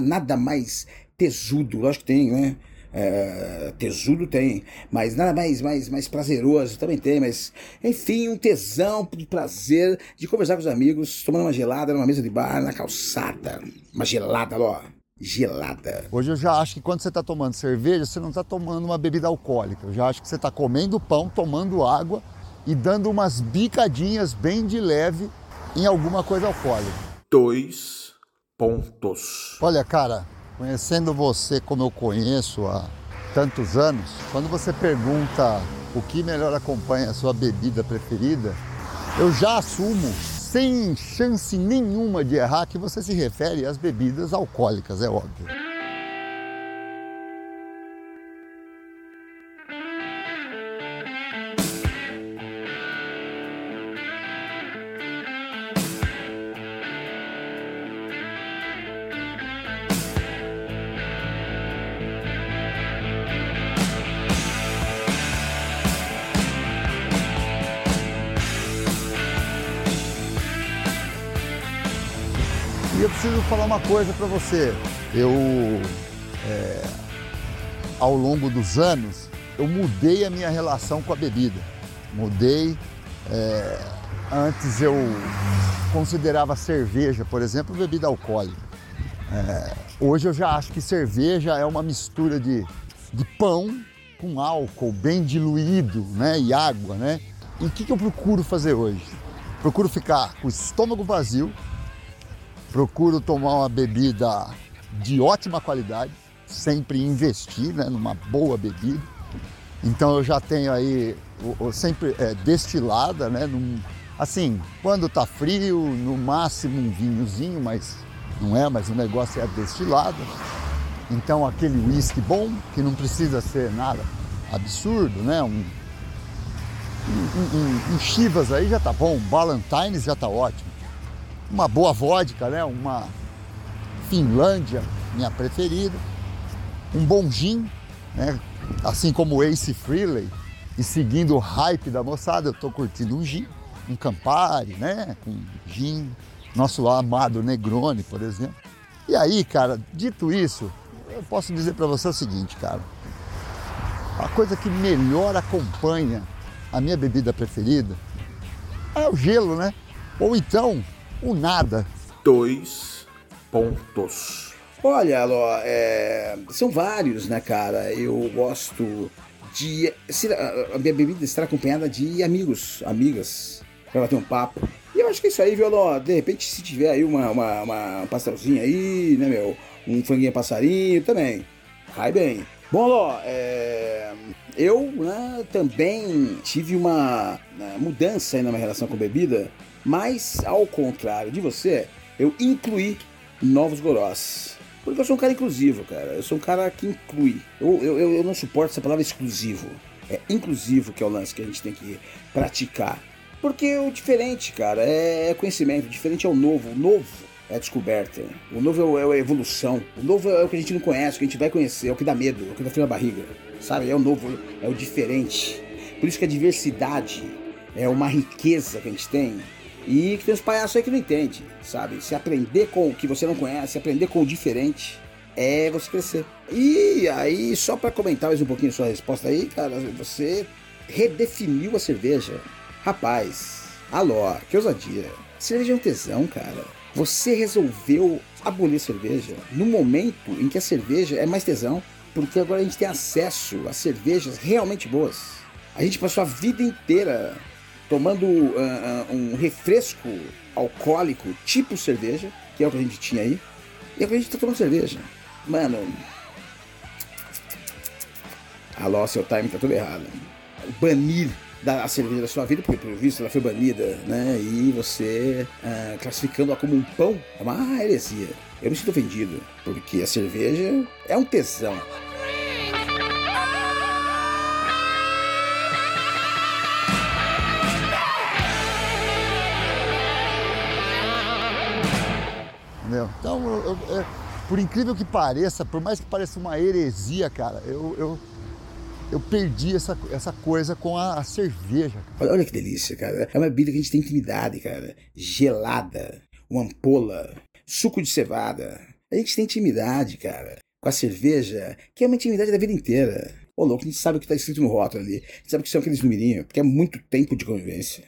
nada mais tesudo, lógico que tem, né? É, tesudo tem, mas nada mais, mais, mais prazeroso também tem, mas enfim, um tesão de prazer de conversar com os amigos, tomando uma gelada numa mesa de bar, na calçada. Uma gelada, ó. Gelada. Hoje eu já acho que quando você está tomando cerveja, você não está tomando uma bebida alcoólica. Eu já acho que você está comendo pão, tomando água e dando umas bicadinhas bem de leve em alguma coisa alcoólica. Dois pontos. Olha, cara, Conhecendo você como eu conheço há tantos anos, quando você pergunta o que melhor acompanha a sua bebida preferida, eu já assumo, sem chance nenhuma de errar, que você se refere às bebidas alcoólicas, é óbvio. Preciso falar uma coisa para você. Eu, é, ao longo dos anos, eu mudei a minha relação com a bebida. Mudei. É, antes eu considerava cerveja, por exemplo, bebida alcoólica. É, hoje eu já acho que cerveja é uma mistura de, de pão com álcool bem diluído né, e água. Né? E o que, que eu procuro fazer hoje? Procuro ficar com o estômago vazio, Procuro tomar uma bebida de ótima qualidade, sempre investir né, numa boa bebida. Então eu já tenho aí sempre é, destilada, né? Num, assim, quando tá frio, no máximo um vinhozinho, mas não é, mas o negócio é destilado. Então aquele whisky bom, que não precisa ser nada absurdo, né? Um, um, um, um Chivas aí já tá bom, um Ballantines já tá ótimo uma boa vodka, né? Uma Finlândia, minha preferida. Um bom gin, né? Assim como Ace Frehley. E seguindo o hype da moçada, eu estou curtindo um gin, um Campari, né? Com gin, nosso amado Negroni, por exemplo. E aí, cara, dito isso, eu posso dizer para você o seguinte, cara. A coisa que melhor acompanha a minha bebida preferida é o gelo, né? Ou então o nada. Dois pontos. Olha, Alô, é, são vários, né, cara? Eu gosto de. A minha bebida estar acompanhada de amigos, amigas, pra bater um papo. E eu acho que é isso aí, viu, Alô? De repente, se tiver aí uma, uma, uma um pastelzinho aí, né, meu? Um franguinho passarinho também. Cai bem. Bom, Alô, é, eu né, também tive uma né, mudança aí na minha relação com bebida mas, ao contrário de você, eu incluí novos gorós. Porque eu sou um cara inclusivo, cara. Eu sou um cara que inclui. Eu, eu, eu não suporto essa palavra exclusivo. É inclusivo que é o lance que a gente tem que praticar. Porque o diferente, cara, é conhecimento. O diferente é o novo. O novo é a descoberta. O novo é, é a evolução. O novo é o que a gente não conhece, o que a gente vai conhecer, é o que dá medo, é o que dá frio na barriga. Sabe? É o novo, é o diferente. Por isso que a diversidade é uma riqueza que a gente tem e que tem uns palhaços aí que não entende, sabe? Se aprender com o que você não conhece, aprender com o diferente, é você crescer. E aí, só para comentar mais um pouquinho sua resposta aí, cara, você redefiniu a cerveja. Rapaz, alô, que ousadia. Cerveja é um tesão, cara. Você resolveu abolir cerveja no momento em que a cerveja é mais tesão, porque agora a gente tem acesso a cervejas realmente boas. A gente passou a vida inteira tomando uh, um refresco alcoólico tipo cerveja, que é o que a gente tinha aí, e agora a gente tá tomando cerveja. Mano. Alô, seu time tá tudo errado. Banir da, a cerveja da sua vida, porque pelo visto ela foi banida, né? E você uh, classificando-a como um pão é uma heresia. Eu me sinto ofendido, porque a cerveja é um tesão. Entendeu? Então, eu, eu, por incrível que pareça, por mais que pareça uma heresia, cara, eu, eu, eu perdi essa, essa coisa com a, a cerveja. Olha, olha que delícia, cara. É uma bebida que a gente tem intimidade, cara. Gelada, uma ampola, suco de cevada, A gente tem intimidade, cara, com a cerveja, que é uma intimidade da vida inteira. Ô, louco, a gente sabe o que tá escrito no rótulo ali. A gente sabe que são aqueles numerinhos, porque é muito tempo de convivência.